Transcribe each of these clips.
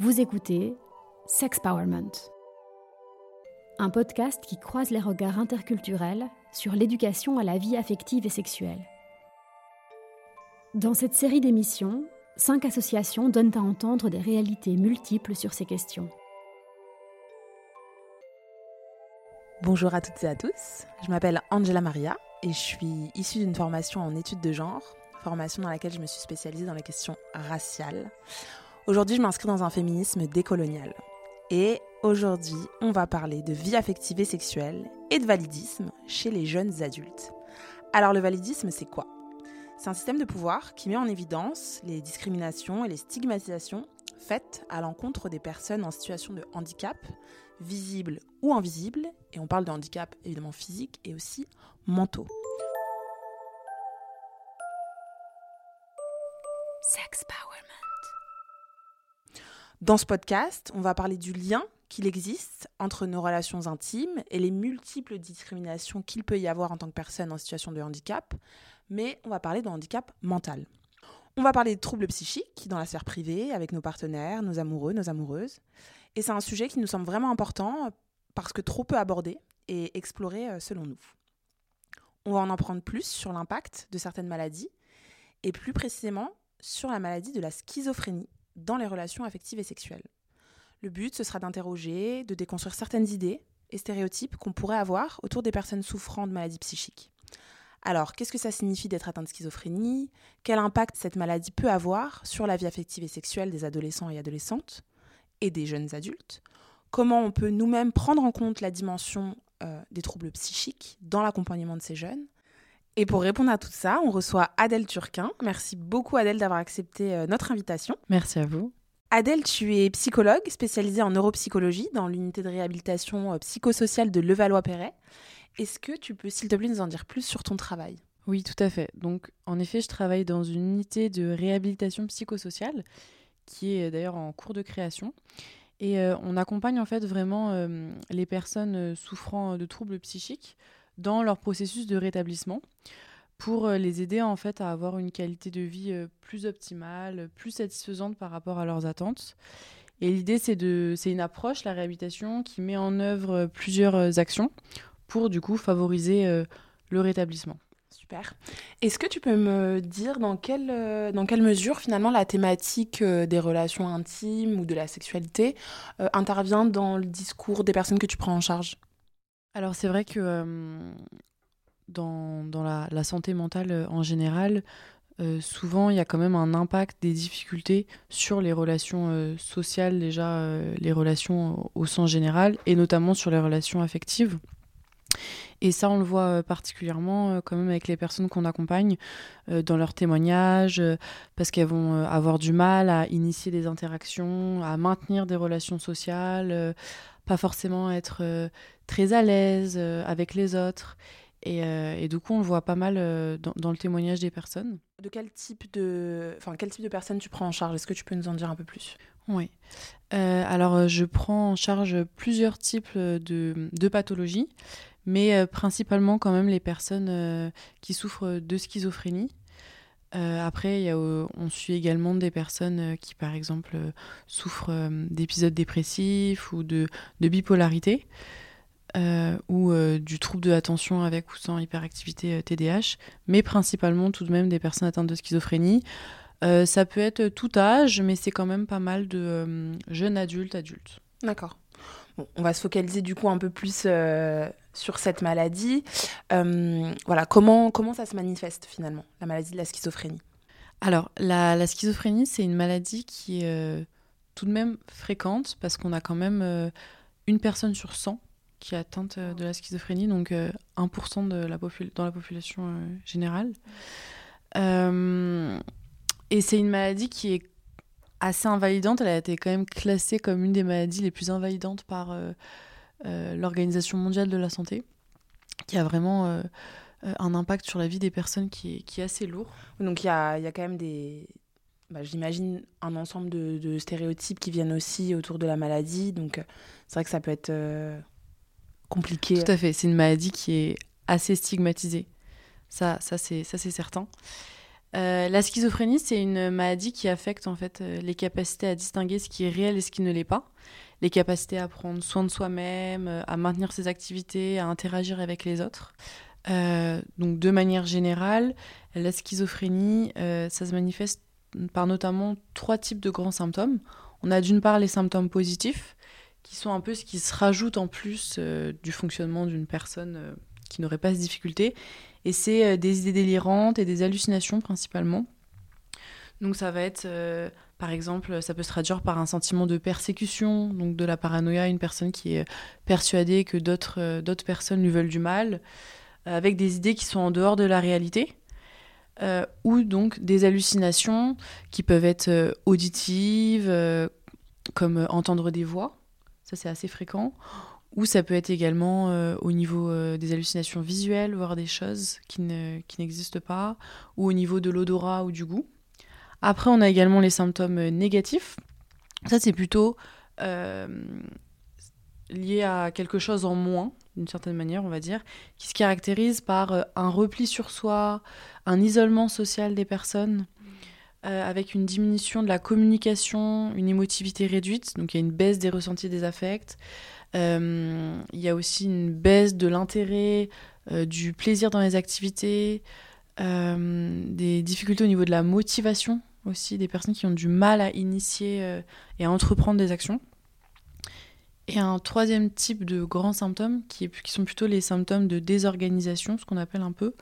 Vous écoutez Sexpowerment, un podcast qui croise les regards interculturels sur l'éducation à la vie affective et sexuelle. Dans cette série d'émissions, cinq associations donnent à entendre des réalités multiples sur ces questions. Bonjour à toutes et à tous, je m'appelle Angela Maria et je suis issue d'une formation en études de genre, formation dans laquelle je me suis spécialisée dans les questions raciales. Aujourd'hui, je m'inscris dans un féminisme décolonial. Et aujourd'hui, on va parler de vie affective et sexuelle et de validisme chez les jeunes adultes. Alors le validisme, c'est quoi? C'est un système de pouvoir qui met en évidence les discriminations et les stigmatisations faites à l'encontre des personnes en situation de handicap, visibles ou invisibles, et on parle de handicap évidemment physique et aussi mentaux. Dans ce podcast, on va parler du lien qu'il existe entre nos relations intimes et les multiples discriminations qu'il peut y avoir en tant que personne en situation de handicap, mais on va parler de handicap mental. On va parler de troubles psychiques dans la sphère privée, avec nos partenaires, nos amoureux, nos amoureuses. Et c'est un sujet qui nous semble vraiment important parce que trop peu abordé et exploré euh, selon nous. On va en apprendre plus sur l'impact de certaines maladies et plus précisément sur la maladie de la schizophrénie dans les relations affectives et sexuelles. Le but, ce sera d'interroger, de déconstruire certaines idées et stéréotypes qu'on pourrait avoir autour des personnes souffrant de maladies psychiques. Alors, qu'est-ce que ça signifie d'être atteint de schizophrénie? Quel impact cette maladie peut avoir sur la vie affective et sexuelle des adolescents et adolescentes et des jeunes adultes? Comment on peut nous-mêmes prendre en compte la dimension euh, des troubles psychiques dans l'accompagnement de ces jeunes? Et pour répondre à tout ça, on reçoit Adèle Turquin. Merci beaucoup Adèle d'avoir accepté euh, notre invitation. Merci à vous. Adèle, tu es psychologue spécialisée en neuropsychologie dans l'unité de réhabilitation euh, psychosociale de Levallois-Perret. Est-ce que tu peux, s'il te plaît, nous en dire plus sur ton travail? Oui, tout à fait. Donc, en effet, je travaille dans une unité de réhabilitation psychosociale qui est d'ailleurs en cours de création. Et euh, on accompagne en fait vraiment les personnes souffrant de troubles psychiques dans leur processus de rétablissement pour euh, les aider en fait à avoir une qualité de vie euh, plus optimale, plus satisfaisante par rapport à leurs attentes. Et l'idée c'est de c'est une approche la réhabilitation qui met en œuvre plusieurs euh, actions pour du coup favoriser le rétablissement. Super. Est-ce que tu peux me dire dans quelle, dans quelle mesure finalement la thématique des relations intimes ou de la sexualité intervient dans le discours des personnes que tu prends en charge? Alors c'est vrai que dans, la, santé mentale en général, souvent il y a quand même un impact des difficultés sur les relations sociales, déjà les relations au sens général, et notamment sur les relations affectives. Et ça, on le voit particulièrement quand même avec les personnes qu'on accompagne dans leurs témoignages, parce qu'elles vont avoir du mal à initier des interactions, à maintenir des relations sociales, pas forcément être très à l'aise euh, avec les autres. Euh, et, du coup, on le voit pas mal dans, le témoignage des personnes. De quel type de, enfin, quel type de personnes tu prends en charge? Est-ce que tu peux nous en dire un peu plus? Oui. alors, je prends en charge plusieurs types de, de pathologies, mais principalement quand même les personnes qui souffrent de schizophrénie. Euh, après, on suit également des personnes euh, qui, par exemple, euh, souffrent d'épisodes dépressifs ou de, bipolarité ou du trouble de l'attention avec ou sans hyperactivité TDAH, mais principalement tout de même des personnes atteintes de schizophrénie. ça peut être tout âge, mais c'est quand même pas mal de jeunes adultes, adultes. D'accord on va se focaliser du coup un peu plus euh, sur cette maladie. Euh, voilà, comment, comment ça se manifeste finalement, la maladie de la schizophrénie? Alors, la, schizophrénie, c'est une maladie qui est euh, tout de même fréquente parce qu'on a quand même une personne sur 100 qui atteinte de la schizophrénie, donc 1% de la dans la population générale. et c'est une maladie qui est assez invalidante. Elle a été quand même classée comme une des maladies les plus invalidantes par euh, euh, l'Organisation mondiale de la santé, qui a vraiment euh, un impact sur la vie des personnes qui est, assez lourd. Donc il y a, y a, quand même des... Bah, J'imagine un ensemble de, stéréotypes qui viennent aussi autour de la maladie. Donc c'est vrai que ça peut être compliqué. Tout à fait. C'est une maladie qui est assez stigmatisée. Ça, ça c'est certain. la schizophrénie, c'est une maladie qui affecte en fait les capacités à distinguer ce qui est réel et ce qui ne l'est pas, les capacités à prendre soin de soi-même, à maintenir ses activités, à interagir avec les autres. donc de manière générale, la schizophrénie, ça se manifeste par notamment trois types de grands symptômes. On a d'une part les symptômes positifs, sont un peu ce qui se rajoute en plus euh, du fonctionnement d'une personne euh, qui n'aurait pas ces difficultés. Et c'est euh, des idées délirantes et des hallucinations principalement. Donc ça va être, par exemple, ça peut se traduire par un sentiment de persécution, donc de la paranoïa, une personne qui est persuadée que d'autres personnes lui veulent du mal, avec des idées qui sont en dehors de la réalité. ou donc des hallucinations qui peuvent être auditives, comme entendre des voix, ça, c'est assez fréquent. Ou ça peut être également euh, au niveau euh, des hallucinations visuelles, voir des choses qui, n'existent pas, ou au niveau de l'odorat ou du goût. Après, on a également les symptômes négatifs. Ça, c'est plutôt euh, lié à quelque chose en moins, d'une certaine manière, on va dire, qui se caractérise par un repli sur soi, un isolement social des personnes, euh, avec une diminution de la communication, une émotivité réduite, donc il y a une baisse des ressentis des affects. Euh, il y a aussi une baisse de l'intérêt, euh, du plaisir dans les activités, des difficultés au niveau de la motivation aussi, des personnes qui ont du mal à initier et à entreprendre des actions. Et un troisième type de grands symptômes qui, qui sont plutôt les symptômes de désorganisation, ce qu'on appelle un peu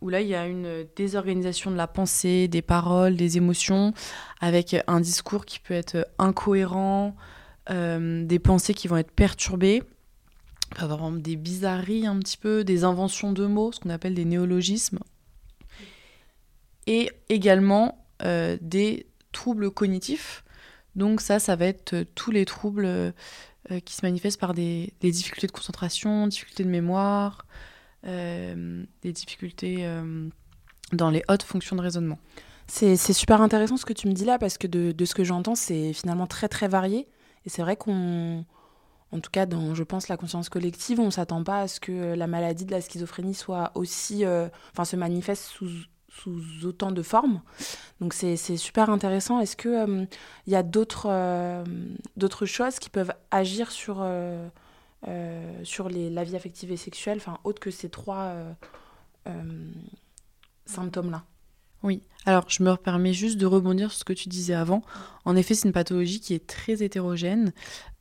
où là, il y a une désorganisation de la pensée, des paroles, des émotions, avec un discours qui peut être incohérent, euh, des pensées qui vont être perturbées, il avoir des bizarreries un petit peu, des inventions de mots, ce qu'on appelle des néologismes, et également euh, des troubles cognitifs. Donc ça, ça va être tous les troubles euh, qui se manifestent par des, difficultés de concentration, difficultés de mémoire, euh, des difficultés euh, dans les hautes fonctions de raisonnement. C'est super intéressant ce que tu me dis là parce que de, ce que j'entends, c'est finalement très très varié. Et c'est vrai qu'on, en tout cas dans, je pense, la conscience collective, on ne s'attend pas à ce que la maladie de la schizophrénie soit aussi, euh, enfin, se manifeste sous, autant de formes. Donc c'est super intéressant. Est-ce qu'il il y a d'autres choses qui peuvent agir sur euh, sur la vie affective et sexuelle, enfin, autre que ces trois euh, euh, symptômes-là. Oui, alors je me permets juste de rebondir sur ce que tu disais avant. En effet, c'est une pathologie qui est très hétérogène.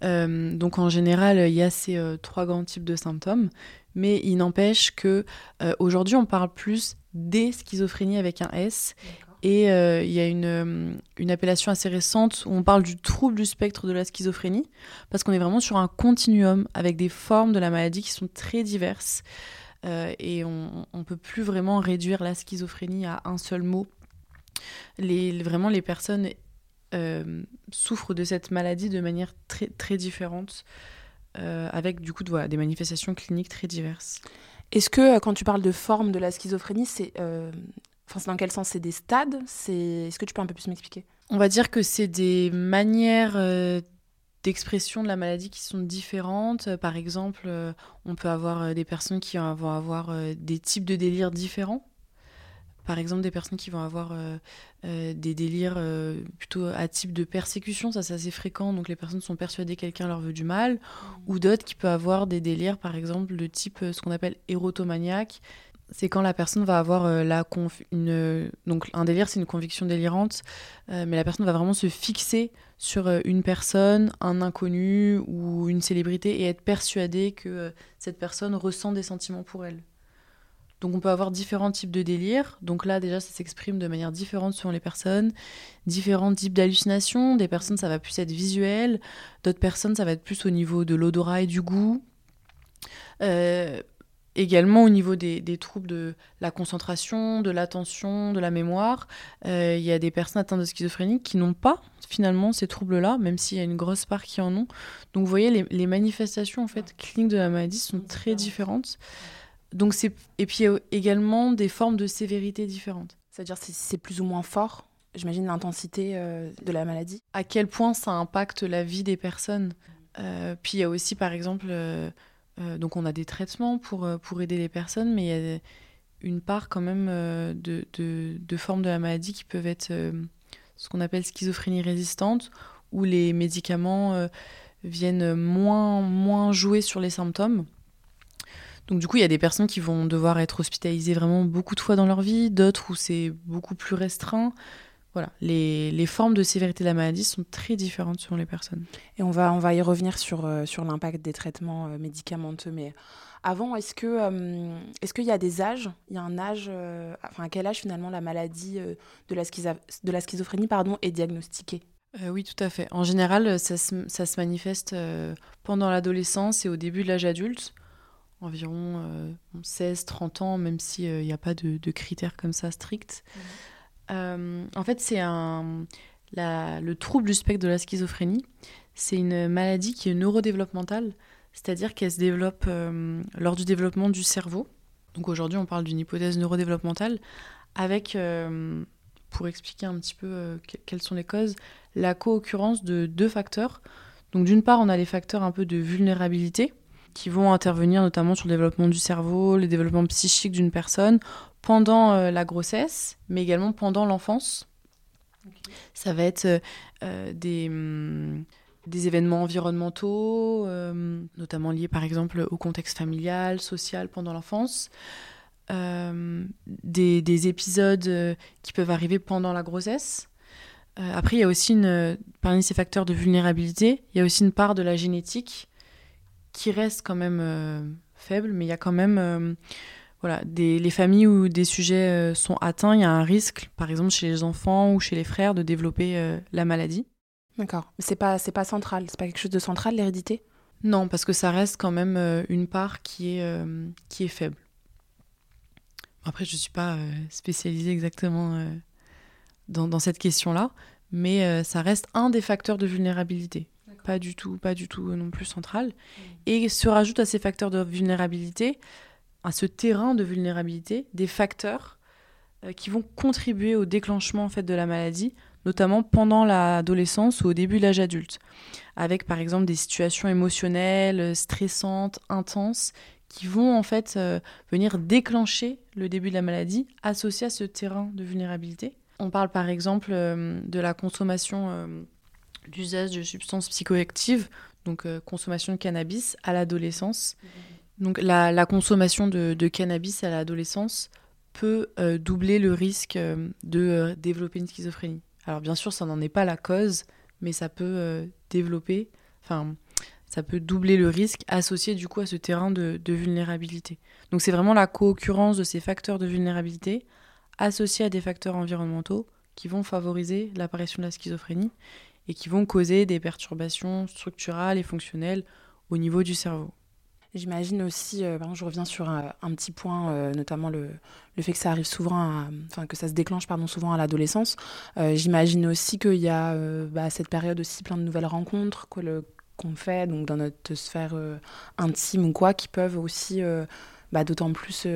donc en général, il y a ces trois grands types de symptômes, mais il n'empêche que aujourd'hui, on parle plus des schizophrénies avec un S et euh, il y a une, euh, une, appellation assez récente où on parle du trouble du spectre de la schizophrénie, parce qu'on est vraiment sur un continuum avec des formes de la maladie qui sont très diverses. Euh, et on ne peut plus vraiment réduire la schizophrénie à un seul mot. Vraiment, les personnes souffrent de cette maladie de manière très, très différente, avec du coup des manifestations cliniques très diverses. Est-ce que quand tu parles de forme de la schizophrénie, c'est Enfin, c'est dans quel sens? C'est des stades? C'est Est-ce que tu peux un peu plus m'expliquer? On va dire que c'est des manières euh, d'expression de la maladie qui sont différentes. Par exemple, euh, on peut avoir euh, des personnes qui vont avoir des types de délires différents. Par exemple, des personnes qui vont avoir des délires plutôt à type de persécution, ça c'est assez fréquent, donc les personnes sont persuadées que quelqu'un leur veut du mal, mmh. ou d'autres qui peuvent avoir des délires, par exemple, de type ce qu'on appelle érotomaniaque, c'est quand la personne va avoir euh, la donc un délire c'est une conviction délirante euh, mais la personne va vraiment se fixer sur euh, une personne un inconnu ou une célébrité et être persuadée que cette personne ressent des sentiments pour elle. Donc on peut avoir différents types de délires. Donc là déjà ça s'exprime de manière différente selon les personnes. Différents types d'hallucinations. Des personnes ça va plus être visuel. D'autres personnes ça va être plus au niveau de l'odorat et du goût Également au niveau des, troubles de la concentration, de l'attention, de la mémoire, euh, il y a des personnes atteintes de schizophrénie qui n'ont pas finalement ces troubles-là, même s'il y a une grosse part qui en ont. Donc vous voyez, les, manifestations en fait cliniques de la maladie sont très différentes. Donc c'est et puis également des formes de sévérité différentes. C'est-à-dire c'est plus ou moins fort. J'imagine l'intensité euh, de la maladie. À quel point ça impacte la vie des personnes. Euh, puis il y a aussi par exemple donc on a des traitements pour, euh, pour aider les personnes, mais une part quand même de, de, formes de la maladie qui peuvent être ce qu'on appelle schizophrénie résistante, où les médicaments viennent moins jouer sur les symptômes. Donc du coup, il y a des personnes qui vont devoir être hospitalisées vraiment beaucoup de fois dans leur vie, d'autres où c'est beaucoup plus restreint. Voilà, les, les, formes de sévérité de la maladie sont très différentes selon les personnes. Et on va, on va y revenir sur, euh, sur l'impact des traitements euh, médicamenteux. Mais avant, est-ce que euh, est-ce qu'il y a des âges Il y a un âge, enfin à quel âge finalement la maladie de, la de la schizophrénie pardon, est diagnostiquée? Oui, tout à fait. En général, ça se, ça se manifeste pendant l'adolescence et au début de l'âge adulte environ 16-30 ans, même s'il n'y a pas de, de, critères comme ça stricts. Mmh. Euh, en fait, c'est un, le trouble du spectre de la schizophrénie. C'est une maladie qui est neurodéveloppementale, c'est-à-dire qu'elle se développe euh, lors du développement du cerveau. Donc aujourd'hui, on parle d'une hypothèse neurodéveloppementale avec, euh, pour expliquer un petit peu quelles sont les causes, la co-occurrence de deux facteurs. Donc d'une part, on a les facteurs un peu de vulnérabilité qui vont intervenir notamment sur le développement du cerveau, le développement psychique d'une personne pendant euh, la grossesse, mais également pendant l'enfance. Ça va être euh, euh, des, hum, des, événements environnementaux, notamment liés par exemple au contexte familial, social pendant l'enfance. Des, des, épisodes qui peuvent arriver pendant la grossesse. après, il y a aussi, une, parmi ces facteurs de vulnérabilité, il y a aussi une part de la génétique qui reste quand même faible, mais il y a quand même voilà, des, les familles où des sujets euh, sont atteints, il y a un risque, par exemple chez les enfants ou chez les frères, de développer euh, la maladie. D'accord. Mais c'est pas c'est pas central, c'est pas quelque chose de central l'hérédité? Non, parce que ça reste quand même euh, une part qui est qui est faible. Après, je suis pas spécialisée exactement dans, dans, cette question-là, mais ça reste un des facteurs de vulnérabilité. Pas du tout, pas du tout non plus central. Mmh. Et se rajoute à ces facteurs de vulnérabilité à ce terrain de vulnérabilité des facteurs euh, qui vont contribuer au déclenchement en fait, de la maladie, notamment pendant l'adolescence ou au début de l'âge adulte, avec par exemple des situations émotionnelles, euh, stressantes, intenses, qui vont en fait euh, venir déclencher le début de la maladie associé à ce terrain de vulnérabilité. On parle par exemple de la consommation d'usage de substances psychoactives, donc consommation de cannabis à l'adolescence. Mmh. Donc la, consommation de, cannabis à l'adolescence peut euh, doubler le risque euh, de euh, développer une schizophrénie. Alors bien sûr, ça n'en est pas la cause, mais ça peut développer, enfin, ça peut doubler le risque associé du coup à ce terrain de, vulnérabilité. Donc c'est vraiment la co-occurrence de ces facteurs de vulnérabilité associés à des facteurs environnementaux qui vont favoriser l'apparition de la schizophrénie et qui vont causer des perturbations structurales et fonctionnelles au niveau du cerveau. J'imagine aussi, euh, je reviens sur un, petit point, euh, notamment le, fait que ça arrive souvent, enfin que ça se déclenche pardon, souvent à l'adolescence. Euh, j'imagine aussi qu'il y a bah, cette période aussi plein de nouvelles rencontres qu'on fait donc dans notre sphère intime ou quoi, qui peuvent aussi bah, d'autant plus,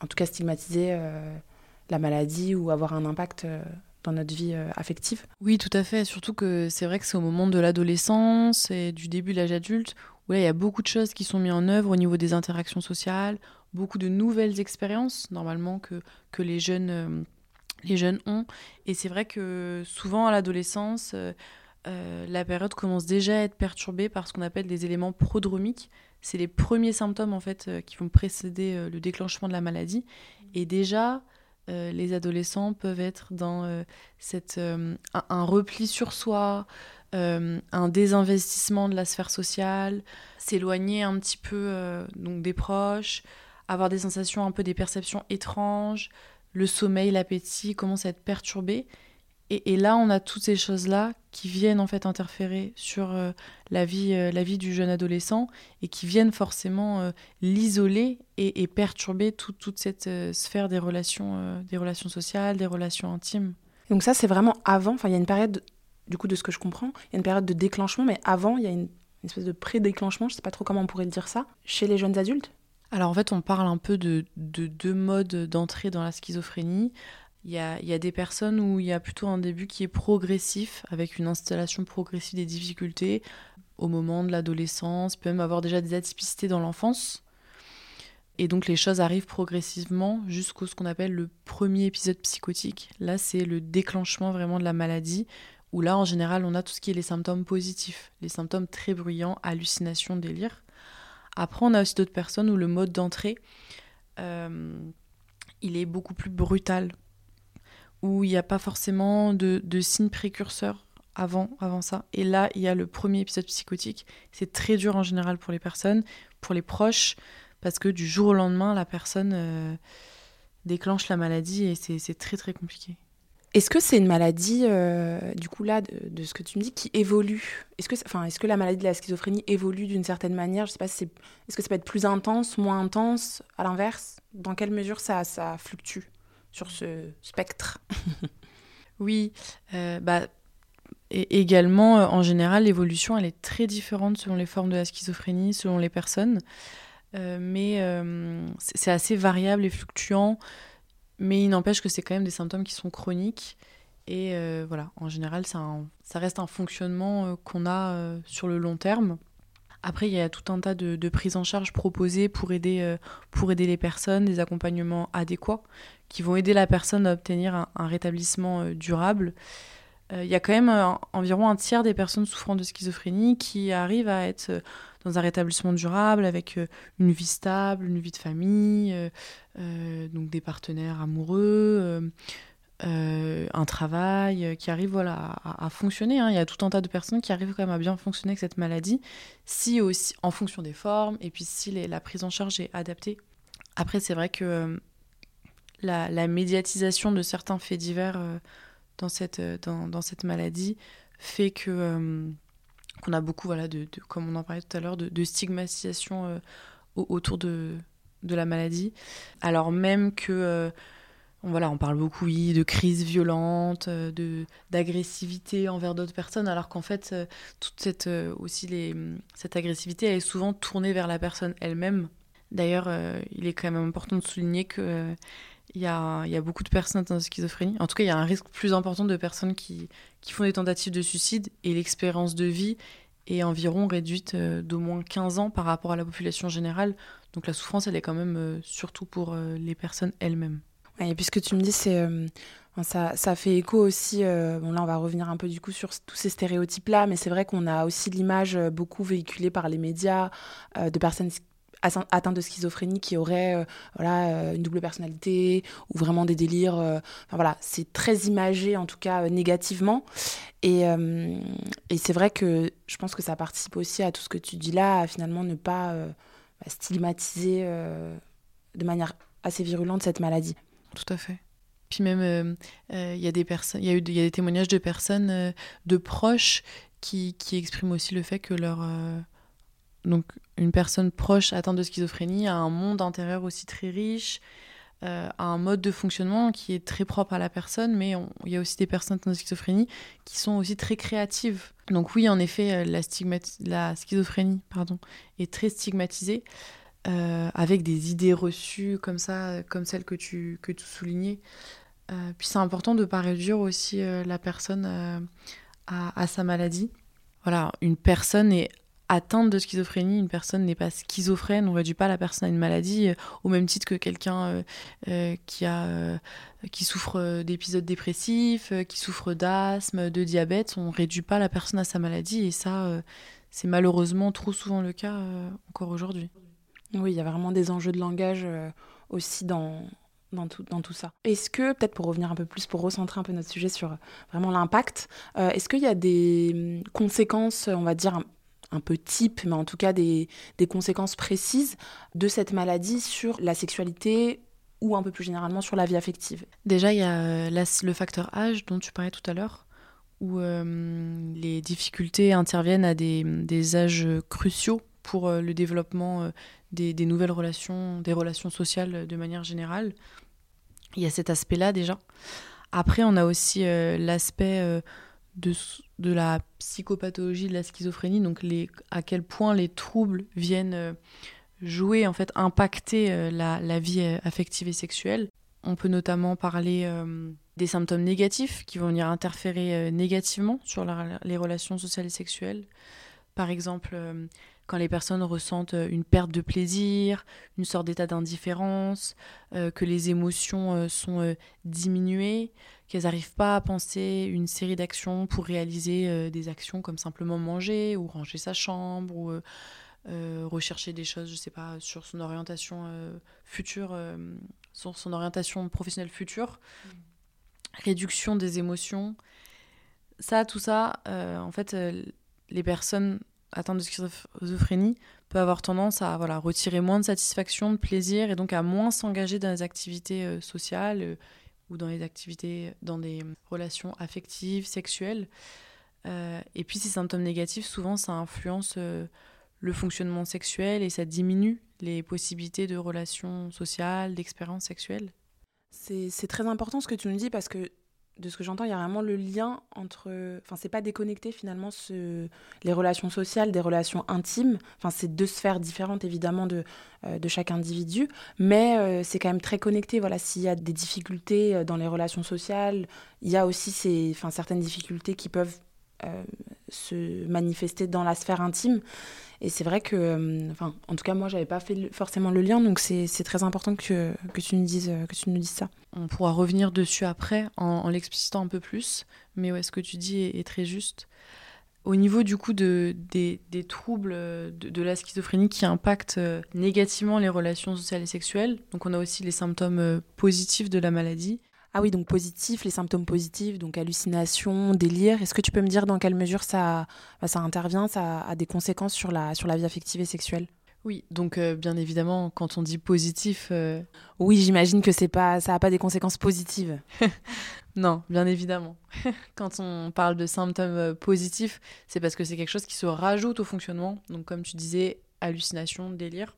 en tout cas, stigmatiser la maladie ou avoir un impact dans notre vie affective. Oui, tout à fait. Surtout que c'est vrai que c'est au moment de l'adolescence et du début de l'âge adulte il y a beaucoup de choses qui sont mises en œuvre au niveau des interactions sociales, beaucoup de nouvelles expériences, normalement, que, que les, jeunes, euh, les jeunes ont. Et c'est vrai que souvent, à l'adolescence, euh, euh, la période commence déjà à être perturbée par ce qu'on appelle des éléments prodromiques. C'est les premiers symptômes, en fait, qui vont précéder le déclenchement de la maladie. Et déjà, les adolescents peuvent être dans cette, un, repli sur soi, euh, un désinvestissement de la sphère sociale, s'éloigner un petit peu euh, donc des proches, avoir des sensations un peu des perceptions étranges, le sommeil, l'appétit commencent à être perturbés. Et, là, on a toutes ces choses-là qui viennent en fait interférer sur euh, la, vie, la vie du jeune adolescent et qui viennent forcément l'isoler et, perturber toute cette sphère des relations, des relations sociales, des relations intimes. Donc ça, c'est vraiment avant, enfin il y a une période du coup, de ce que je comprends, il y a une période de déclenchement, mais avant, il y a une, espèce de pré-déclenchement, je ne sais pas trop comment on pourrait dire ça, chez les jeunes adultes? Alors en fait, on parle un peu de, deux modes d'entrée dans la schizophrénie. Il y, a, il y, a, des personnes où il y a plutôt un début qui est progressif, avec une installation progressive des difficultés au moment de l'adolescence, peut même avoir déjà des atypicités dans l'enfance. Et donc les choses arrivent progressivement jusqu'au ce qu'on appelle le premier épisode psychotique. Là, c'est le déclenchement vraiment de la maladie, où là, en général, on a tout ce qui est les symptômes positifs, les symptômes très bruyants, hallucinations, délire. Après, on a aussi d'autres personnes où le mode d'entrée, euh, il est beaucoup plus brutal, où il n'y a pas forcément de, signes précurseurs avant, avant ça. Et là, il y a le premier épisode psychotique. C'est très dur en général pour les personnes, pour les proches parce que du jour au lendemain, la personne euh, déclenche la maladie et c'est très très compliqué. Est-ce que c'est une maladie, euh, du coup là, de, ce que tu me dis, qui évolue? Est-ce que, enfin, est-ce que la maladie de la schizophrénie évolue d'une certaine manière? Je sais pas, si est-ce que ça peut être plus intense, moins intense, à l'inverse Dans quelle mesure ça, ça fluctue sur ce spectre? Oui, euh, bah, également, en général, l'évolution, elle est très différente selon les formes de la schizophrénie, selon les personnes. Euh, mais euh, c'est assez variable et fluctuant. Mais il n'empêche que c'est quand même des symptômes qui sont chroniques. Et euh, voilà, en général, ça, ça reste un fonctionnement qu'on a sur le long terme. Après, il y a tout un tas de, prises en charge proposées pour aider, pour aider les personnes, des accompagnements adéquats qui vont aider la personne à obtenir un rétablissement durable. Il y a quand même environ un tiers des personnes souffrant de schizophrénie qui arrivent à être dans un rétablissement durable avec euh, une vie stable, une vie de famille, euh, euh, donc des partenaires amoureux. un travail qui arrive voilà, à, fonctionner. Hein. Il y a tout un tas de personnes qui arrivent quand même à bien fonctionner avec cette maladie, si aussi en fonction des formes, et puis si la prise en charge est adaptée. Après, c'est vrai que la, médiatisation de certains faits divers dans, cette, dans, cette maladie fait que qu'on a beaucoup, voilà, de, comme on en parlait tout à l'heure, de, stigmatisation euh, autour de, de la maladie. Alors même que, euh, voilà, on parle beaucoup, oui, de crise violente, euh, de d'agressivité envers d'autres personnes, alors qu'en fait, toute cette, aussi les, cette agressivité, elle est souvent tournée vers la personne elle-même. D'ailleurs, il est quand même important de souligner que il y a, beaucoup de personnes atteintes de schizophrénie. En tout cas, il y a un risque plus important de personnes qui, font des tentatives de suicide et l'expérience de vie est environ réduite euh, d'au moins 15 ans par rapport à la population générale. Donc la souffrance, elle est quand même euh, surtout pour euh, les personnes elles-mêmes. et puisque tu me dis, c'est ça, fait écho aussi. bon, là, on va revenir un peu du coup sur tous ces stéréotypes-là, mais c'est vrai qu'on a aussi l'image beaucoup véhiculée par les médias de personnes atteint de schizophrénie qui aurait euh, voilà, euh, une double personnalité ou vraiment des délires. Euh, enfin, voilà, c'est très imagé en tout cas négativement. Et, et c'est vrai que je pense que ça participe aussi à tout ce que tu dis là, finalement ne pas bah, stigmatiser de manière assez virulente cette maladie. Tout à fait. Puis même, il y a des y y a des témoignages de personnes, de proches qui, qui, expriment aussi le fait que leur donc une personne proche atteinte de schizophrénie a un monde intérieur aussi très riche, euh, a un mode de fonctionnement qui est très propre à la personne, mais il y a aussi des personnes atteintes de schizophrénie qui sont aussi très créatives. Donc oui, en effet, euh, la, la schizophrénie pardon, est très stigmatisée, euh, avec des idées reçues comme ça, comme celles que tu, que tu soulignais. puis c'est important de ne pas réduire aussi la personne à, à, sa maladie. Voilà, une personne est atteinte de schizophrénie, une personne n'est pas schizophrène, on ne réduit pas la personne à une maladie, euh, au même titre que quelqu'un euh, euh, qui, a, qui souffre d'épisodes dépressifs, qui souffre d'asthme, de diabète, on ne réduit pas la personne à sa maladie, et ça, c'est malheureusement trop souvent le cas encore aujourd'hui. Oui, il y a vraiment des enjeux de langage aussi dans, tout ça. Est-ce que, peut-être pour revenir un peu plus, pour recentrer un peu notre sujet sur vraiment l'impact, est-ce qu'il y a des hum, conséquences, on va dire, un peu type, mais en tout cas des, des conséquences précises de cette maladie sur la sexualité ou un peu plus généralement sur la vie affective. Déjà, il y a euh, le facteur âge dont tu parlais tout à l'heure, où euh, les difficultés interviennent à des, des âges cruciaux pour euh, le développement des, des, nouvelles relations, des relations sociales de manière générale. Il y a cet aspect-là déjà. Après, on a aussi l'aspect de, de la psychopathologie de la schizophrénie, donc les, à quel point les troubles viennent euh, jouer, en fait, impacter euh, la, la, vie euh, affective et sexuelle. On peut notamment parler des symptômes négatifs qui vont venir interférer négativement sur les relations sociales et sexuelles. Par exemple, quand les personnes ressentent une perte de plaisir, une sorte d'état d'indifférence, que les émotions sont diminuées, qu'elles n'arrivent pas à penser une série d'actions pour réaliser des actions comme simplement manger ou ranger sa chambre ou rechercher des choses, je sais pas, sur son orientation future, sur son orientation professionnelle future. Mmh. Réduction des émotions, ça, tout ça, euh, en fait, euh, les personnes atteintes de schizophrénie peuvent avoir tendance à voilà, retirer moins de satisfaction, de plaisir, et donc à moins s'engager dans les activités euh, sociales ou dans les activités, dans des relations affectives, sexuelles. et puis ces symptômes négatifs, souvent, ça influence le fonctionnement sexuel et ça diminue les possibilités de relations sociales, d'expériences sexuelles. C'est très important ce que tu nous dis parce que de ce que j'entends, il y a vraiment le lien entre. Enfin, c'est pas déconnecté finalement ce... les relations sociales des relations intimes. Enfin, c'est deux sphères différentes évidemment de, euh, de chaque individu, mais euh, c'est quand même très connecté. Voilà, s'il y a des difficultés euh, dans les relations sociales, il y a aussi ces... enfin, certaines difficultés qui peuvent se manifester dans la sphère intime. Et c'est vrai que, euh, enfin, en tout cas, moi, j'avais pas fait forcément le lien, donc c'est très important que, que, tu nous dises, que tu nous dises ça. On pourra revenir dessus après en, l'explicitant un peu plus, mais ouais, ce que tu dis est, très juste. Au niveau du coup de, des, des troubles de, la schizophrénie qui impactent euh, négativement les relations sociales et sexuelles, donc on a aussi les symptômes euh, positifs de la maladie. Ah oui, donc positif, les symptômes positifs, donc hallucination, délire. Est-ce que tu peux me dire dans quelle mesure ça, bah, ça intervient, ça a des conséquences sur la, sur la vie affective et sexuelle? Oui, donc euh, bien évidemment, quand on dit positif, euh, oui, j'imagine que c'est pas, ça n'a pas des conséquences positives. non, bien évidemment. quand on parle de symptômes euh, positifs, c'est parce que c'est quelque chose qui se rajoute au fonctionnement. Donc comme tu disais, hallucination, délire.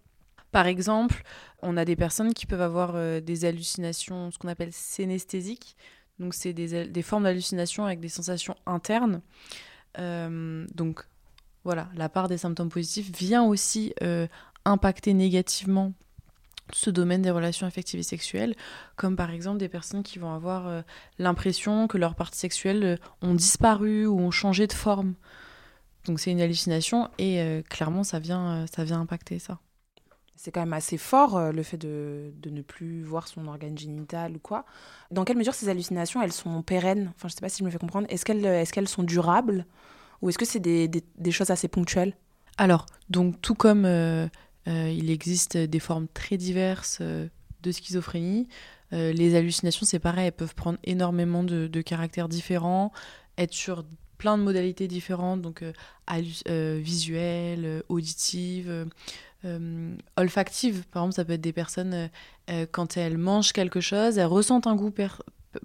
Par exemple, on a des personnes qui peuvent avoir euh, des hallucinations, ce qu'on appelle synesthésiques. Donc, c'est des, formes d'hallucination avec des sensations internes. Euh, donc, voilà, la part des symptômes positifs vient aussi euh, impacter négativement ce domaine des relations affectives et sexuelles, comme par exemple des personnes qui vont avoir l'impression que leurs parties sexuelles ont disparu ou ont changé de forme. Donc c'est une hallucination et clairement ça vient, ça vient impacter ça c'est quand même assez fort euh, le fait de, de, ne plus voir son organe génital ou quoi. Dans quelle mesure ces hallucinations, elles sont pérennes? Enfin, je sais pas si je me fais comprendre. Est-ce qu'elles est qu'elles sont durables? Ou est-ce que c'est des, des, choses assez ponctuelles? Alors, donc tout comme euh, euh, il existe des formes très diverses de schizophrénie, les hallucinations, c'est pareil, elles peuvent prendre énormément de caractères différents, être sur plein de modalités différentes, donc visuelles, auditives euh, olfactive. Par exemple, ça peut être des personnes, euh, euh, quand elles mangent quelque chose, elles ressentent un goût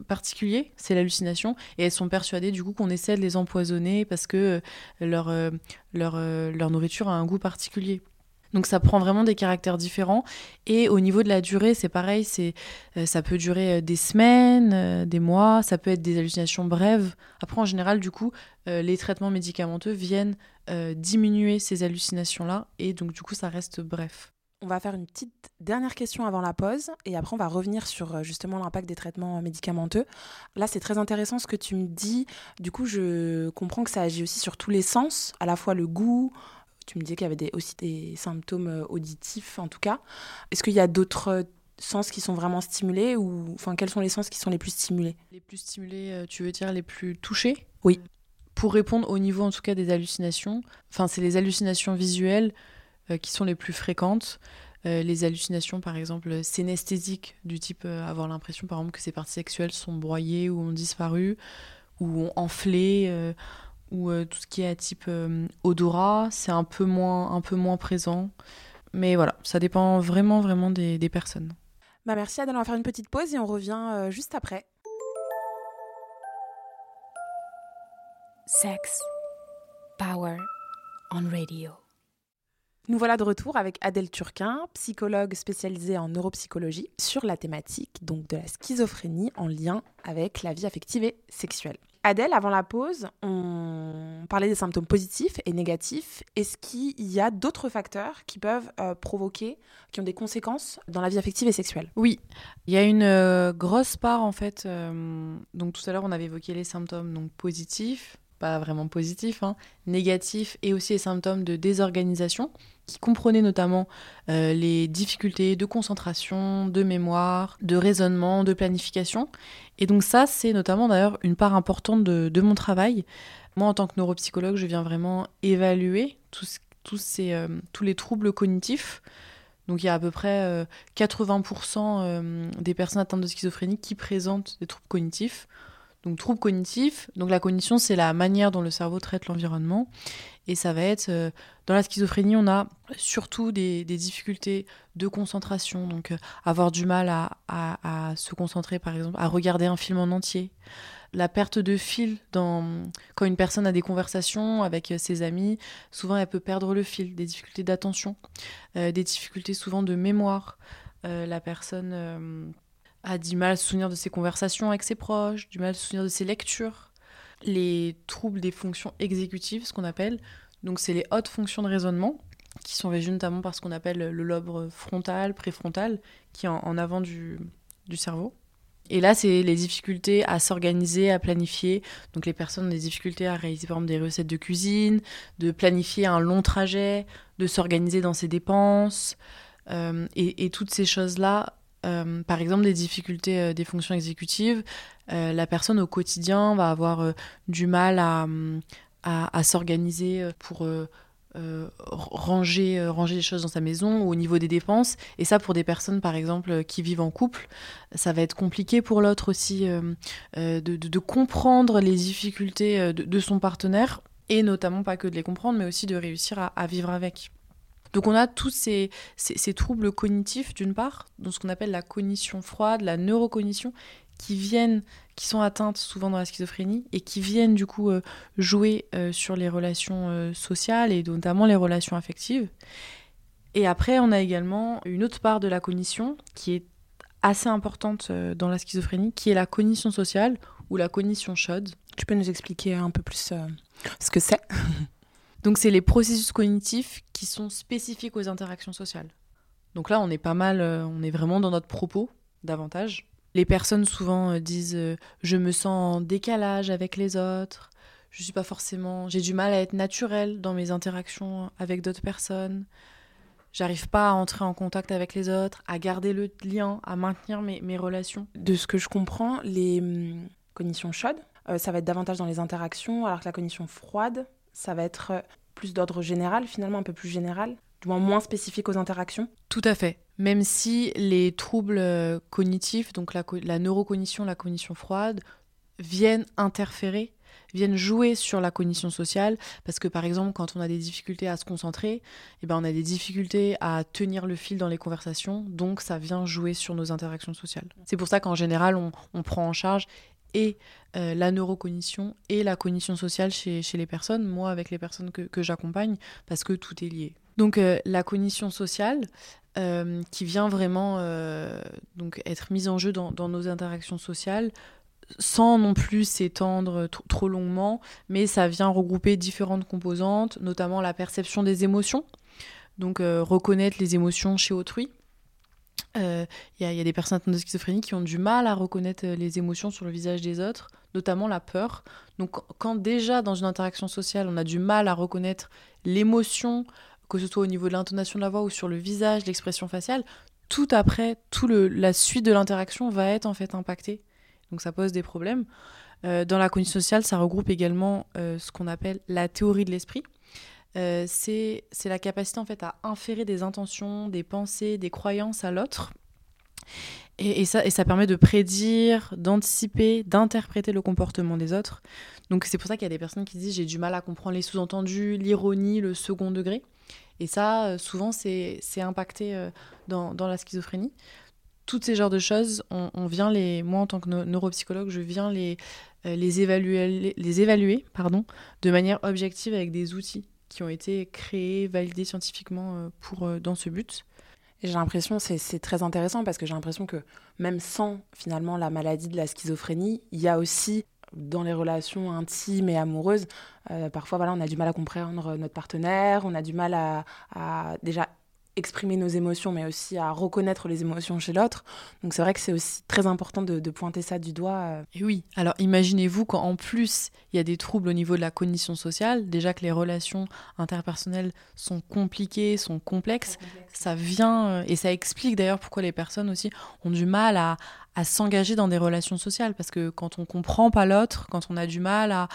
particulier, c'est l'hallucination, et elles sont persuadées du coup qu'on essaie de les empoisonner parce que leur, leur nourriture a un goût particulier. Donc ça prend vraiment des caractères différents. Et au niveau de la durée, c'est pareil, c'est ça peut durer des semaines, des mois, ça peut être des hallucinations brèves. Après, en général, du coup, les traitements médicamenteux viennent euh, diminuer ces hallucinations-là, et donc du coup ça reste bref. On va faire une petite dernière question avant la pause et après on va revenir sur euh, justement l'impact des traitements médicamenteux. Là c'est très intéressant ce que tu me dis. Du coup je comprends que ça agit aussi sur tous les sens, à la fois le goût. Tu me disais qu'il y avait des, aussi des symptômes euh, auditifs en tout cas. Est-ce qu'il y a d'autres sens qui sont vraiment stimulés ou enfin quels sont les sens qui sont les plus stimulés? Les plus stimulés, tu veux dire les plus touchés? Oui pour répondre au niveau en tout cas des hallucinations, enfin c'est les hallucinations visuelles euh, qui sont les plus fréquentes. Euh, les hallucinations par exemple synesthésiques du type euh, avoir l'impression par exemple que ses parties sexuelles sont broyées ou ont disparu ou ont enflé ou tout ce qui est à type odorat, c'est un peu moins un peu moins présent. Mais voilà, ça dépend vraiment vraiment des, des personnes. Bah merci Adèle, on va faire une petite pause et on revient juste après. Sex, Power on Radio. Nous voilà de retour avec Adèle Turquin, psychologue spécialisée en neuropsychologie, sur la thématique donc de la schizophrénie en lien avec la vie affective et sexuelle. Adèle, avant la pause, on parlait des symptômes positifs et négatifs. Est-ce qu'il y a d'autres facteurs qui peuvent euh, provoquer, qui ont des conséquences dans la vie affective et sexuelle? Oui, il y a une euh, grosse part en fait. Euh, donc tout à l'heure, on avait évoqué les symptômes donc positifs, pas vraiment positifs, hein, négatifs et aussi les symptômes de désorganisation qui comprenaient notamment euh, les difficultés de concentration, de mémoire, de raisonnement, de planification. Et donc ça, c'est notamment d'ailleurs une part importante de, mon travail. Moi, en tant que neuropsychologue, je viens vraiment évaluer tous, tous, ces, euh, tous les troubles cognitifs. Donc il y a à peu près 80% euh, des personnes atteintes de schizophrénie qui présentent des troubles cognitifs. Donc troubles cognitifs, donc la cognition c'est la manière dont le cerveau traite l'environnement. Et ça va être, euh, dans la schizophrénie, on a surtout des, difficultés de concentration, donc euh, avoir du mal à, se concentrer par exemple, à regarder un film en entier. La perte de fil quand une personne a des conversations avec euh, ses amis, souvent elle peut perdre le fil, des difficultés d'attention, des difficultés souvent de mémoire. la personne a du mal à se souvenir de ses conversations avec ses proches, du mal à se souvenir de ses lectures. Les troubles des fonctions exécutives, ce qu'on appelle, donc c'est les hautes fonctions de raisonnement, qui sont régies notamment par ce qu'on appelle le lobe frontal, préfrontal, qui est en, avant du, du cerveau. Et là, c'est les difficultés à s'organiser, à planifier. Donc les personnes ont des difficultés à réaliser par exemple des recettes de cuisine, de planifier un long trajet, de s'organiser dans ses dépenses. Euh, et, toutes ces choses-là euh, par exemple, des difficultés euh, des fonctions exécutives, euh, la personne au quotidien va avoir du mal à, à, s'organiser pour ranger, ranger les choses dans sa maison ou au niveau des dépenses. Et ça, pour des personnes, par exemple, qui vivent en couple, ça va être compliqué pour l'autre aussi de, de, comprendre les difficultés de, de, son partenaire et notamment pas que de les comprendre, mais aussi de réussir à, à vivre avec. Donc on a tous ces, troubles cognitifs d'une part, dans ce qu'on appelle la cognition froide, la neurocognition, qui viennent, qui sont atteintes souvent dans la schizophrénie et qui viennent du coup euh, jouer euh, sur les relations euh, sociales et notamment les relations affectives. Et après, on a également une autre part de la cognition qui est assez importante dans la schizophrénie, qui est la cognition sociale ou la cognition chaude. Tu peux nous expliquer un peu plus ce que c'est? Donc c'est les processus cognitifs qui sont spécifiques aux interactions sociales. Donc là, on est pas mal, euh, on est vraiment dans notre propos davantage. Les personnes souvent euh, disent euh, je me sens en décalage avec les autres, je suis pas forcément, j'ai du mal à être naturel dans mes interactions avec d'autres personnes. J'arrive pas à entrer en contact avec les autres, à garder le lien, à maintenir mes, mes relations. De ce que je comprends, les hum, cognitions chaudes, ça va être davantage dans les interactions, alors que la cognition froide, ça va être euh, plus d'ordre général, finalement un peu plus général, du moins moins spécifique aux interactions. Tout à fait. Même si les troubles euh, cognitifs, donc la, neurocognition, la cognition froide, viennent interférer viennent jouer sur la cognition sociale parce que par exemple quand on a des difficultés à se concentrer eh ben on a des difficultés à tenir le fil dans les conversations donc ça vient jouer sur nos interactions sociales c'est pour ça qu'en général on, prend en charge et euh, la neurocognition et la cognition sociale chez, les personnes, moi avec les personnes que, que j'accompagne, parce que tout est lié. Donc euh, la cognition sociale, euh, qui vient vraiment donc être mise en jeu dans, dans, nos interactions sociales, sans non plus s'étendre trop longuement, mais ça vient regrouper différentes composantes, notamment la perception des émotions, donc reconnaître les émotions chez autrui, il euh, y, a des personnes atteintes de schizophrénie qui ont du mal à reconnaître euh, les émotions sur le visage des autres, notamment la peur. Donc quand déjà dans une interaction sociale, on a du mal à reconnaître l'émotion, que ce soit au niveau de l'intonation de la voix ou sur le visage, l'expression faciale, tout après, tout la suite de l'interaction va être en fait impactée. Donc ça pose des problèmes. Euh, dans la cognition sociale, ça regroupe également ce qu'on appelle la théorie de l'esprit. Euh, c'est la capacité en fait à inférer des intentions, des pensées, des croyances à l'autre. Et, ça, et ça permet de prédire, d'anticiper, d'interpréter le comportement des autres. Donc c'est pour ça qu'il y a des personnes qui disent j'ai du mal à comprendre les sous-entendus, l'ironie, le second degré. Et ça, euh, souvent, c'est impacté euh, dans, dans, la schizophrénie. Toutes ces genres de choses, on, vient les, moi en tant que neuropsychologue, je viens les, les évaluer, les évaluer pardon, de manière objective avec des outils qui ont été créés, validés scientifiquement euh, pour, euh, dans ce but. J'ai l'impression, c'est très intéressant parce que j'ai l'impression que même sans finalement la maladie de la schizophrénie, il y a aussi dans les relations intimes et amoureuses, euh, parfois voilà, on a du mal à comprendre notre partenaire, on a du mal à, déjà exprimer nos émotions, mais aussi à reconnaître les émotions chez l'autre. Donc c'est vrai que c'est aussi très important de, pointer ça du doigt. Euh. Et oui, alors imaginez-vous quand en plus il y a des troubles au niveau de la cognition sociale, déjà que les relations interpersonnelles sont compliquées, sont complexes, ça vient, euh, et ça explique d'ailleurs pourquoi les personnes aussi ont du mal à, à s'engager dans des relations sociales, parce que quand on comprend pas l'autre, quand on a du mal à,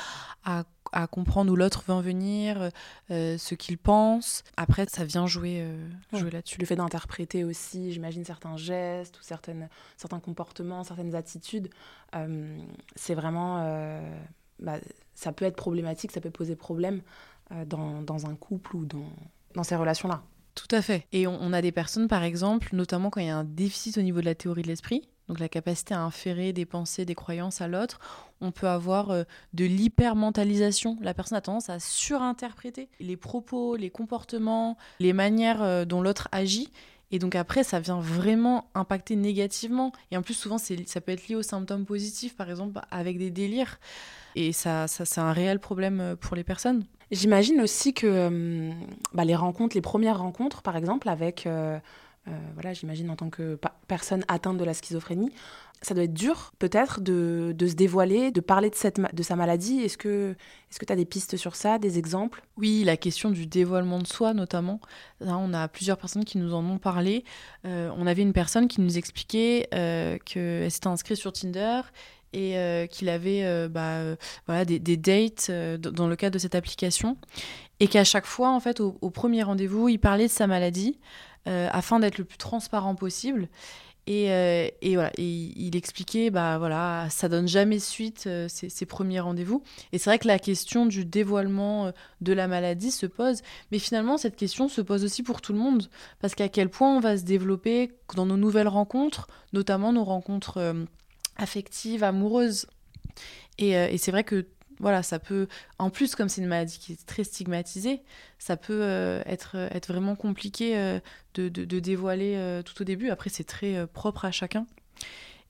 à à comprendre où l'autre veut en venir, euh, ce qu'il pense. Après, ça vient jouer, euh, jouer là-dessus. Le fait d'interpréter aussi, j'imagine, certains gestes ou certaines, certains comportements, certaines attitudes, euh, c'est vraiment... Bah, ça peut être problématique, ça peut poser problème dans, dans, un couple ou dans, dans ces relations-là. Tout à fait. Et on, on, a des personnes, par exemple, notamment quand il y a un déficit au niveau de la théorie de l'esprit, donc la capacité à inférer des pensées, des croyances à l'autre, on peut avoir euh, de l'hypermentalisation. La personne a tendance à surinterpréter les propos, les comportements, les manières euh, dont l'autre agit. Et donc après, ça vient vraiment impacter négativement. Et en plus, souvent, ça peut être lié aux symptômes positifs, par exemple, avec des délires. Et ça, ça c'est un réel problème euh, pour les personnes. J'imagine aussi que bah, les rencontres, les premières rencontres, par exemple, avec voilà, j'imagine en tant que personne atteinte de la schizophrénie, ça doit être dur peut-être de, de, se dévoiler, de parler de, cette, de sa maladie. Est-ce que tu as des pistes sur ça, des exemples? Oui, la question du dévoilement de soi notamment. on a plusieurs personnes qui nous en ont parlé. Euh, on avait une personne qui nous expliquait euh, qu'elle s'était inscrite sur Tinder et euh, qu'il avait bah, voilà, des, des dates dans le cadre de cette application. Et qu'à chaque fois, en fait, au premier rendez-vous, il parlait de sa maladie. Euh, afin d'être le plus transparent possible. Et, euh, et, voilà, il expliquait, bah voilà, ça donne jamais suite euh, ces, premiers rendez-vous. Et c'est vrai que la question du dévoilement de la maladie se pose, mais finalement cette question se pose aussi pour tout le monde, parce qu'à quel point on va se développer dans nos nouvelles rencontres, notamment nos rencontres affectives, amoureuses. Et, et c'est vrai que voilà, ça peut, en plus, comme c'est une maladie qui est très stigmatisée, ça peut euh, être, être vraiment compliqué euh, de, de, dévoiler euh, tout au début. Après, c'est très propre à chacun.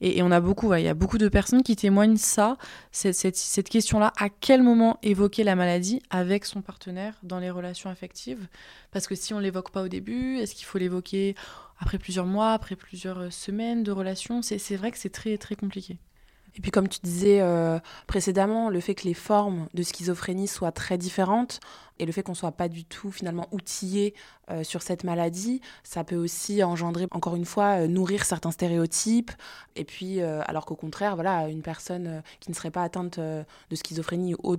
Et, on a beaucoup, il y a beaucoup de personnes qui témoignent ça, cette, cette, cette question-là, à quel moment évoquer la maladie avec son partenaire dans les relations affectives? Parce que si on l'évoque pas au début, est-ce qu'il faut l'évoquer après plusieurs mois, après plusieurs semaines de relations? C'est vrai que c'est très, très compliqué. Et puis comme tu disais euh, précédemment, le fait que les formes de schizophrénie soient très différentes et le fait qu'on soit pas du tout finalement outillé euh, sur cette maladie, ça peut aussi engendrer encore une fois euh, nourrir certains stéréotypes. Et puis alors qu'au contraire, voilà, une personne qui ne serait pas atteinte de schizophrénie ou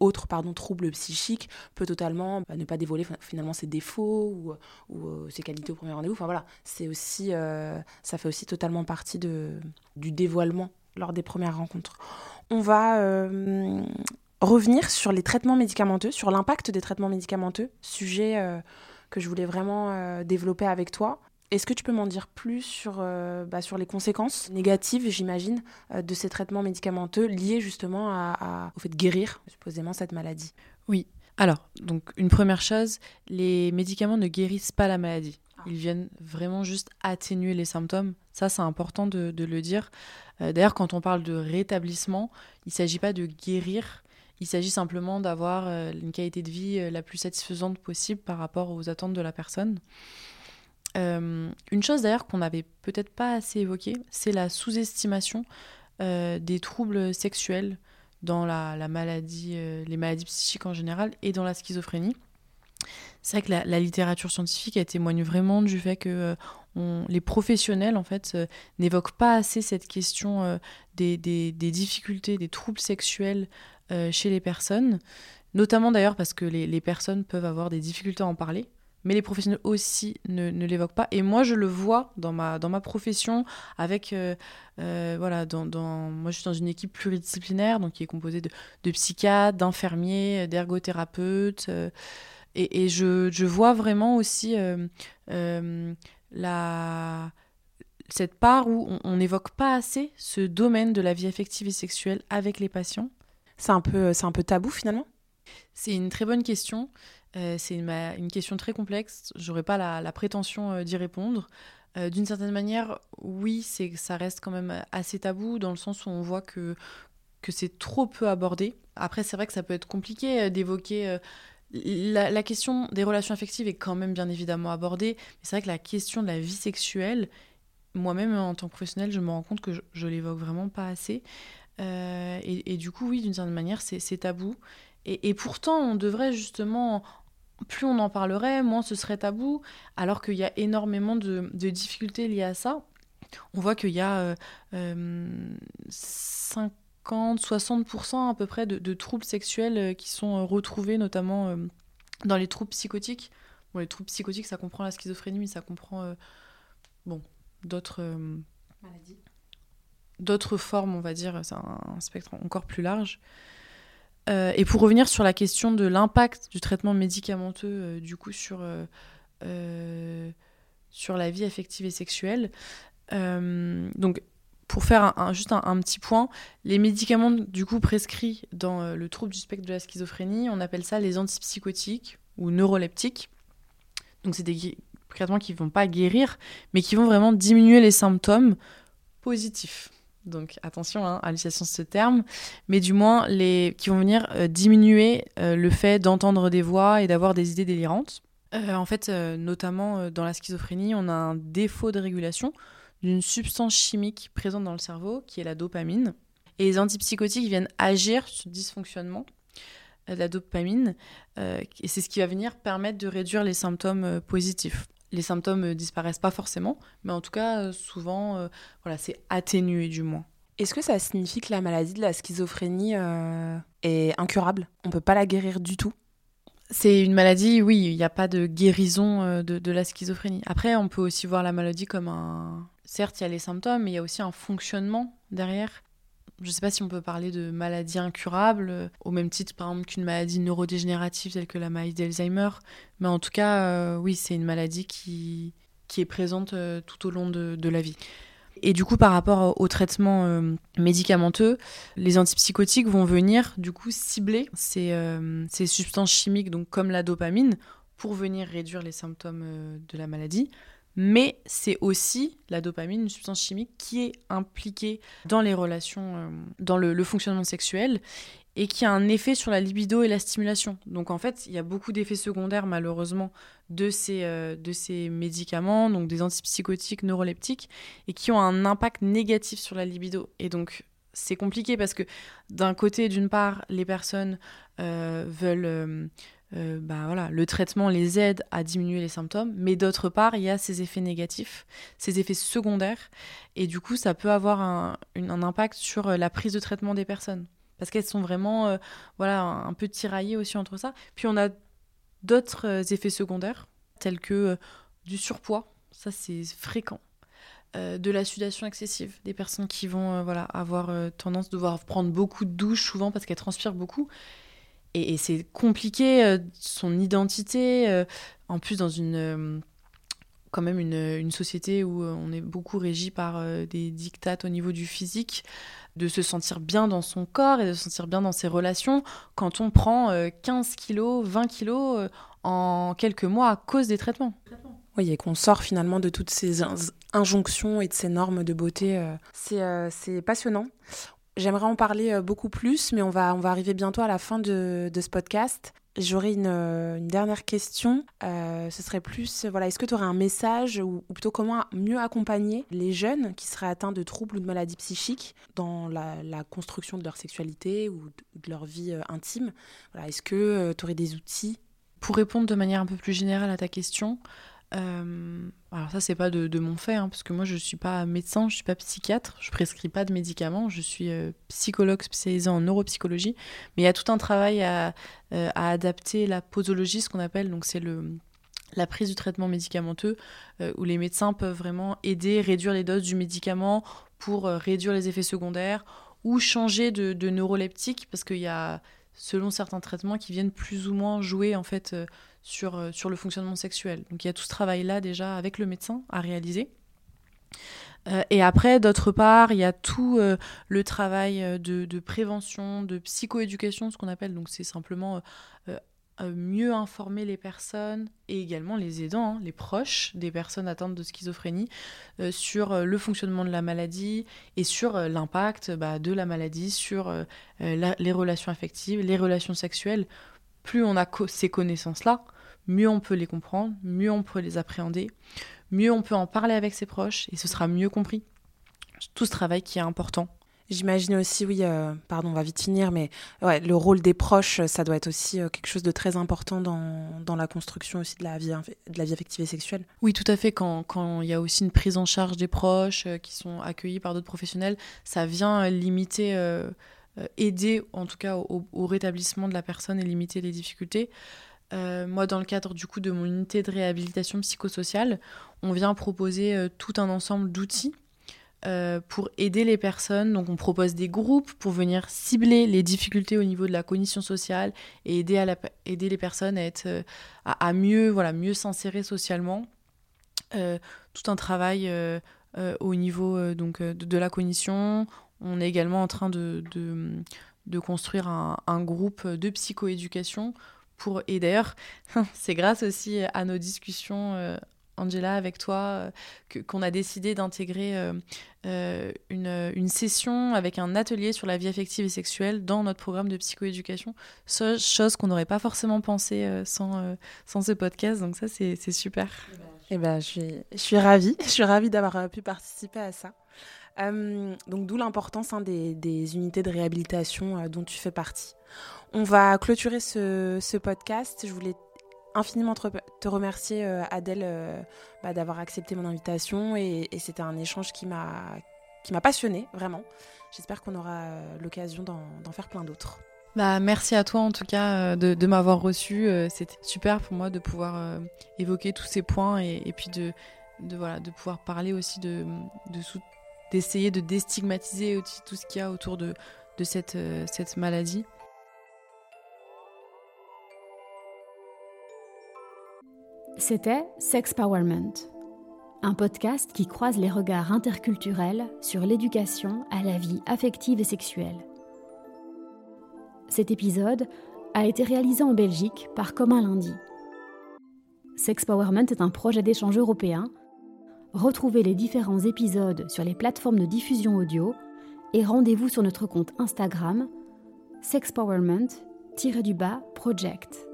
autre, trouble psychique peut totalement bah, ne pas dévoiler finalement ses défauts ou, ou ses qualités au premier rendez-vous. Enfin voilà, c'est aussi ça fait aussi totalement partie de du dévoilement lors des premières rencontres. On va euh, revenir sur les traitements médicamenteux, sur l'impact des traitements médicamenteux, sujet euh, que je voulais vraiment euh, développer avec toi. Est-ce que tu peux m'en dire plus sur, bah, sur les conséquences négatives, j'imagine, de ces traitements médicamenteux liés justement au fait de guérir supposément cette maladie? Oui. Alors, donc une première chose, les médicaments ne guérissent pas la maladie. Ils viennent vraiment juste atténuer les symptômes. Ça, c'est important de, le dire. Euh, d'ailleurs, quand on parle de rétablissement, il ne s'agit pas de guérir. Il s'agit simplement d'avoir euh, une qualité de vie euh, la plus satisfaisante possible par rapport aux attentes de la personne. une chose d'ailleurs qu'on n'avait peut-être pas assez évoquée, c'est la sous-estimation des troubles sexuels dans la, maladie, les maladies psychiques en général et dans la schizophrénie. C'est vrai que la, littérature scientifique témoigne vraiment du fait que euh, les professionnels en fait euh, n'évoquent pas assez cette question euh, des, difficultés, des troubles sexuels chez les personnes, notamment d'ailleurs parce que les, personnes peuvent avoir des difficultés à en parler. Mais les professionnels aussi ne, l'évoquent pas. Et moi, je le vois dans ma, dans ma profession avec... voilà, dans, moi, je suis dans une équipe pluridisciplinaire, donc qui est composée de psychiatres, d'infirmiers, d'ergothérapeutes. Et, je, vois vraiment aussi euh, euh, la, cette part où on n'évoque pas assez ce domaine de la vie affective et sexuelle avec les patients. C'est un peu, c'est un peu tabou finalement? C'est une très bonne question. Euh, c'est une, question très complexe. J'aurais pas la, prétention d'y répondre. D'une certaine manière, oui, c'est ça reste quand même assez tabou dans le sens où on voit que que c'est trop peu abordé. Après, c'est vrai que ça peut être compliqué d'évoquer la, question des relations affectives est quand même bien évidemment abordée, mais c'est vrai que la question de la vie sexuelle, moi-même en tant que professionnelle, je me rends compte que je, je l'évoque vraiment pas assez. Euh, et, du coup, oui, d'une certaine manière, c'est tabou. Et, pourtant, on devrait justement, plus on en parlerait, moins ce serait tabou, alors qu'il y a énormément de, difficultés liées à ça. On voit qu'il y a 50, 60% à peu près de, troubles sexuels euh, qui sont euh, retrouvés, notamment dans les troubles psychotiques. Bon, les troubles psychotiques, ça comprend la schizophrénie, mais ça comprend bon, d'autres maladies d'autres formes, on va dire, c'est un, spectre encore plus large. Euh, et pour revenir sur la question de l'impact du traitement médicamenteux, euh, du coup, sur, euh, sur la vie affective et sexuelle, donc pour faire juste un, petit point, les médicaments du coup prescrits dans le trouble du spectre de la schizophrénie, on appelle ça les antipsychotiques ou neuroleptiques. Donc c'est des traitements qui ne vont pas guérir, mais qui vont vraiment diminuer les symptômes positifs donc attention hein, à l'utilisation de ce terme, mais du moins les qui vont venir euh, diminuer euh, le fait d'entendre des voix et d'avoir des idées délirantes. Euh, en fait, notamment dans la schizophrénie, on a un défaut de régulation d'une substance chimique présente dans le cerveau, qui est la dopamine. Et les antipsychotiques viennent agir sur ce dysfonctionnement de la dopamine, et c'est ce qui va venir permettre de réduire les symptômes positifs les symptômes ne disparaissent pas forcément, mais en tout cas, euh, souvent, euh, voilà, c'est atténué du moins. Est-ce que ça signifie que la maladie de la schizophrénie euh, est incurable? On ne peut pas la guérir du tout? C'est une maladie, oui, il n'y a pas de guérison de, de, la schizophrénie. Après, on peut aussi voir la maladie comme un... Certes, il y a les symptômes, mais il y a aussi un fonctionnement derrière je ne sais pas si on peut parler de maladie incurable, euh, au même titre par exemple qu'une maladie neurodégénérative telle que la maladie d'Alzheimer. Mais en tout cas, euh, oui, c'est une maladie qui, qui est présente euh, tout au long de, la vie. Et du coup, par rapport au traitement médicamenteux, les antipsychotiques vont venir du coup cibler ces, ces substances chimiques, donc comme la dopamine, pour venir réduire les symptômes de la maladie mais c'est aussi la dopamine, une substance chimique qui est impliquée dans les relations, euh, dans le, fonctionnement sexuel et qui a un effet sur la libido et la stimulation. Donc en fait, il y a beaucoup d'effets secondaires malheureusement de ces, euh, de ces médicaments, donc des antipsychotiques, neuroleptiques, et qui ont un impact négatif sur la libido. Et donc c'est compliqué parce que d'un côté, d'une part, les personnes euh, veulent bah voilà, le traitement les aide à diminuer les symptômes, mais d'autre part, il y a ces effets négatifs, ces effets secondaires, et du coup, ça peut avoir un, impact sur euh, la prise de traitement des personnes, parce qu'elles sont vraiment euh, voilà, un peu tiraillées aussi entre ça. Puis on a d'autres effets secondaires, tels que du surpoids, ça c'est fréquent. de la sudation excessive, des personnes qui vont voilà, avoir tendance à devoir prendre beaucoup de douches souvent parce qu'elles transpirent beaucoup et, c'est compliqué, euh, son identité, euh, en plus dans une euh, quand même une, société où on est beaucoup régi par des dictates au niveau du physique, de se sentir bien dans son corps et de se sentir bien dans ses relations quand on prend 15 kilos, 20 kilos en quelques mois à cause des traitements. Oui, et qu'on sort finalement de toutes ces injonctions et de ces normes de beauté. C'est passionnant. J'aimerais en parler euh, beaucoup plus, mais on va, on va arriver bientôt à la fin de, de ce podcast. J'aurais une, euh, dernière question. Euh, ce serait plus, voilà, est-ce que tu aurais un message ou, plutôt comment mieux accompagner les jeunes qui seraient atteints de troubles ou de maladies psychiques dans la, la construction de leur sexualité ou de, leur vie intime? Voilà, Est-ce que tu aurais des outils? Pour répondre de manière un peu plus générale à ta question, euh, alors ça c'est pas de, mon fait, hein, parce que moi je suis pas médecin, je suis pas psychiatre, je prescris pas de médicaments, je suis euh, psychologue spécialisé en neuropsychologie, mais il y a tout un travail à, euh, adapter la posologie, ce qu'on appelle, donc c'est la prise du traitement médicamenteux, où les médecins peuvent vraiment aider, réduire les doses du médicament pour réduire les effets secondaires, ou changer de, neuroleptique, parce qu'il y a selon certains traitements qui viennent plus ou moins jouer en fait sur le fonctionnement sexuel. Donc il y a tout ce travail-là déjà avec le médecin à réaliser. Euh, et après, d'autre part, il y a tout euh, le travail de, de, prévention, de psychoéducation, ce qu'on appelle. Donc c'est simplement mieux informer les personnes et également les aidants, hein, les proches des personnes atteintes de schizophrénie sur le fonctionnement de la maladie et sur l'impact bah, de la maladie sur les relations affectives, les relations sexuelles plus on a ces connaissances-là, mieux on peut les comprendre, mieux on peut les appréhender, mieux on peut en parler avec ses proches et ce sera mieux compris. Tout ce travail qui est important J'imagine aussi, oui, euh, pardon, on va vite finir, mais ouais, le rôle des proches, ça doit être aussi euh, quelque chose de très important dans, dans, la construction aussi de la, vie, de la vie affective et sexuelle. Oui, tout à fait. Quand, quand il y a aussi une prise en charge des proches euh, qui sont accueillis par d'autres professionnels, ça vient limiter, aider en tout cas au, au, rétablissement de la personne et limiter les difficultés. Moi, dans le cadre du coup de mon unité de réhabilitation psychosociale, on vient proposer tout un ensemble d'outils euh, pour aider les personnes. Donc on propose des groupes pour venir cibler les difficultés au niveau de la cognition sociale et aider, à aider les personnes à, être, euh, à, mieux, voilà, mieux s'insérer socialement. Euh, tout un travail au niveau donc, de, la cognition. On est également en train de, de, construire un, groupe de psychoéducation et d'ailleurs c'est grâce aussi à nos discussions Angela, avec toi, euh, qu'on a décidé d'intégrer euh, euh, une, session avec un atelier sur la vie affective et sexuelle dans notre programme de psychoéducation. Chose qu'on n'aurait pas forcément pensé sans, sans ce podcast. Donc ça, c'est super. Eh ben, je, suis, je suis ravie. Je suis ravie d'avoir pu participer à ça. Donc d'où l'importance hein, des, unités de réhabilitation dont tu fais partie. On va clôturer ce, podcast. Je voulais infiniment te remercier, euh, Adèle, euh, bah, d'avoir accepté mon invitation. Et, c'était un échange qui m'a passionné, vraiment. J'espère qu'on aura euh, l'occasion d'en faire plein d'autres. Bah, merci à toi en tout cas de, m'avoir reçu. C'était super pour moi de pouvoir évoquer tous ces points et, puis de, de, voilà, de pouvoir parler aussi de, d'essayer de, déstigmatiser tout ce qu'il y a autour de, cette, cette maladie. C'était Sex Powerment, un podcast qui croise les regards interculturels sur l'éducation à la vie affective et sexuelle. Cet épisode a été réalisé en Belgique par Commun Lundi. Sex Powerment est un projet d'échange européen. Retrouvez les différents épisodes sur les plateformes de diffusion audio et rendez-vous sur notre compte Instagram sexpowerment-project.